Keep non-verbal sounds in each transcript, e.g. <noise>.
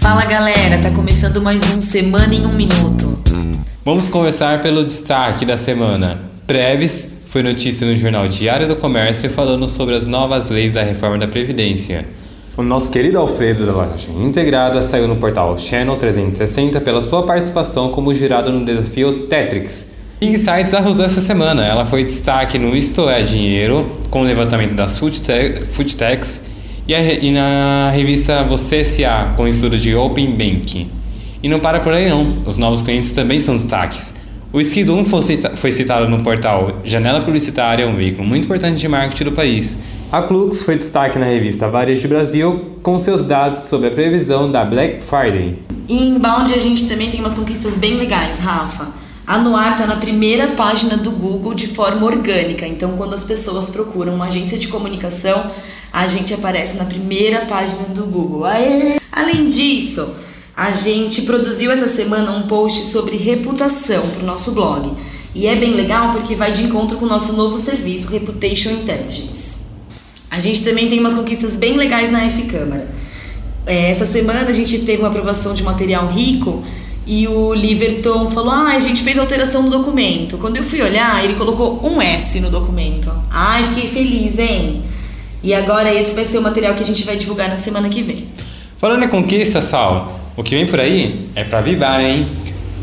Fala galera, tá começando mais um Semana em um Minuto. Vamos começar pelo destaque da semana. Preves foi notícia no jornal Diário do Comércio falando sobre as novas leis da reforma da Previdência. O nosso querido Alfredo da Loja Integrada saiu no portal Channel 360 pela sua participação como jurado no desafio Tetrix. Insights arrasou essa semana. Ela foi destaque no Isto é Dinheiro, com o levantamento das Foodtechs e, e na revista Você S.A., com o estudo de Open Bank. E não para por aí não, os novos clientes também são destaques. O Skidum foi citado no portal Janela Publicitária, um veículo muito importante de marketing do país. A Klux foi destaque na revista Varejo Brasil com seus dados sobre a previsão da Black Friday. E em Inbound a gente também tem umas conquistas bem legais, Rafa. A Noir está na primeira página do Google de forma orgânica, então quando as pessoas procuram uma agência de comunicação, a gente aparece na primeira página do Google. Aê! Além disso, a gente produziu essa semana um post sobre reputação para o nosso blog. E é bem legal porque vai de encontro com o nosso novo serviço, Reputation Intelligence. A gente também tem umas conquistas bem legais na F-Câmara. É, essa semana a gente teve uma aprovação de material rico e o Liverton falou: Ah, a gente fez alteração no documento. Quando eu fui olhar, ele colocou um S no documento. Ai, fiquei feliz, hein? E agora esse vai ser o material que a gente vai divulgar na semana que vem. Falando em conquista, Sal, o que vem por aí é para vibrar, hein?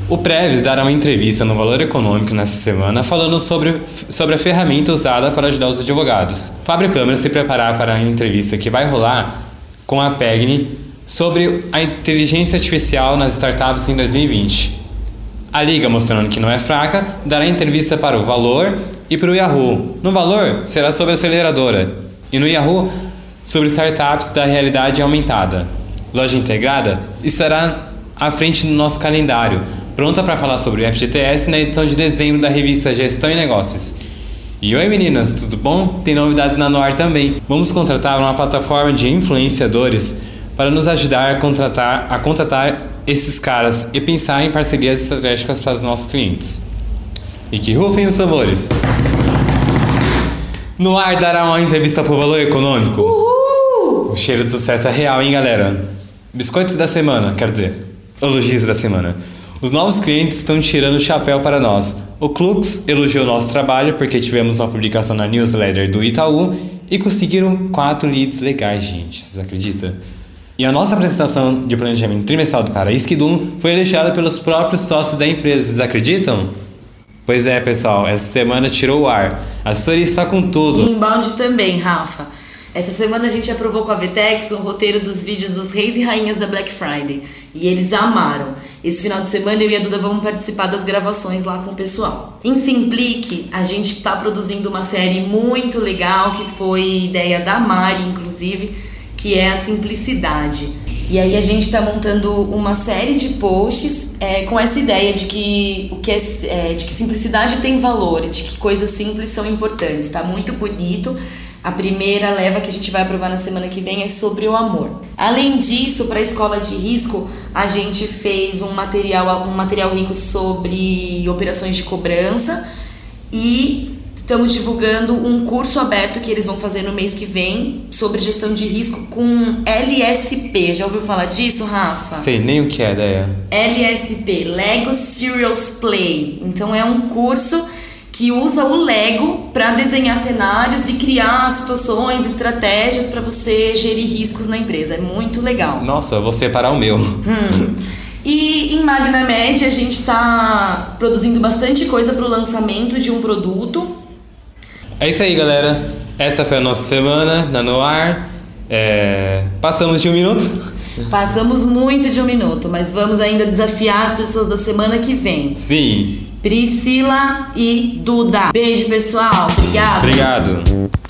O Preves dará uma entrevista no Valor Econômico nessa semana falando sobre, sobre a ferramenta usada para ajudar os advogados. Fábio Câmara se preparar para a entrevista que vai rolar com a PEGNI sobre a inteligência artificial nas startups em 2020. A Liga, mostrando que não é fraca, dará entrevista para o Valor e para o Yahoo. No Valor, será sobre a aceleradora, e no Yahoo, sobre startups da realidade aumentada. Loja Integrada estará à frente do nosso calendário, pronta para falar sobre o FGTS na edição de dezembro da revista Gestão e Negócios. E oi meninas, tudo bom? Tem novidades na Noir também. Vamos contratar uma plataforma de influenciadores para nos ajudar a contratar, a contratar esses caras e pensar em parcerias estratégicas para os nossos clientes. E que rufem os tambores! No ar dará uma entrevista para o Valor Econômico. Uhul! O cheiro de sucesso é real, hein, galera? Biscoitos da semana, quer dizer, elogios da semana. Os novos clientes estão tirando o chapéu para nós. O Klux elogiou nosso trabalho porque tivemos uma publicação na newsletter do Itaú e conseguiram quatro leads legais, gente. Vocês acreditam? E a nossa apresentação de planejamento trimestral para Skidum foi elogiada pelos próprios sócios da empresa, vocês acreditam? Pois é, pessoal, essa semana tirou o ar. A assessoria está com tudo. E inbound também, Rafa. Essa semana a gente aprovou com a Vtex o roteiro dos vídeos dos reis e rainhas da Black Friday. E eles amaram. Esse final de semana eu e a Duda vamos participar das gravações lá com o pessoal. Em Simplique, a gente está produzindo uma série muito legal que foi ideia da Mari, inclusive que é a simplicidade. E aí a gente está montando uma série de posts é, com essa ideia de que o que é, é, de que simplicidade tem valor, de que coisas simples são importantes. Está muito bonito. A primeira leva que a gente vai aprovar na semana que vem é sobre o amor. Além disso, para a escola de risco, a gente fez um material, um material rico sobre operações de cobrança e Estamos divulgando um curso aberto que eles vão fazer no mês que vem sobre gestão de risco com LSP. Já ouviu falar disso, Rafa? Sei nem o que é, ideia. LSP, Lego Serials Play. Então é um curso que usa o Lego para desenhar cenários e criar situações, estratégias para você gerir riscos na empresa. É muito legal. Nossa, eu vou separar o meu. Hum. E em Magna Média a gente está produzindo bastante coisa para o lançamento de um produto é isso aí, galera. Essa foi a nossa semana na Noar. É... Passamos de um minuto. <laughs> Passamos muito de um minuto, mas vamos ainda desafiar as pessoas da semana que vem. Sim. Priscila e Duda. Beijo, pessoal. Obrigado. Obrigado.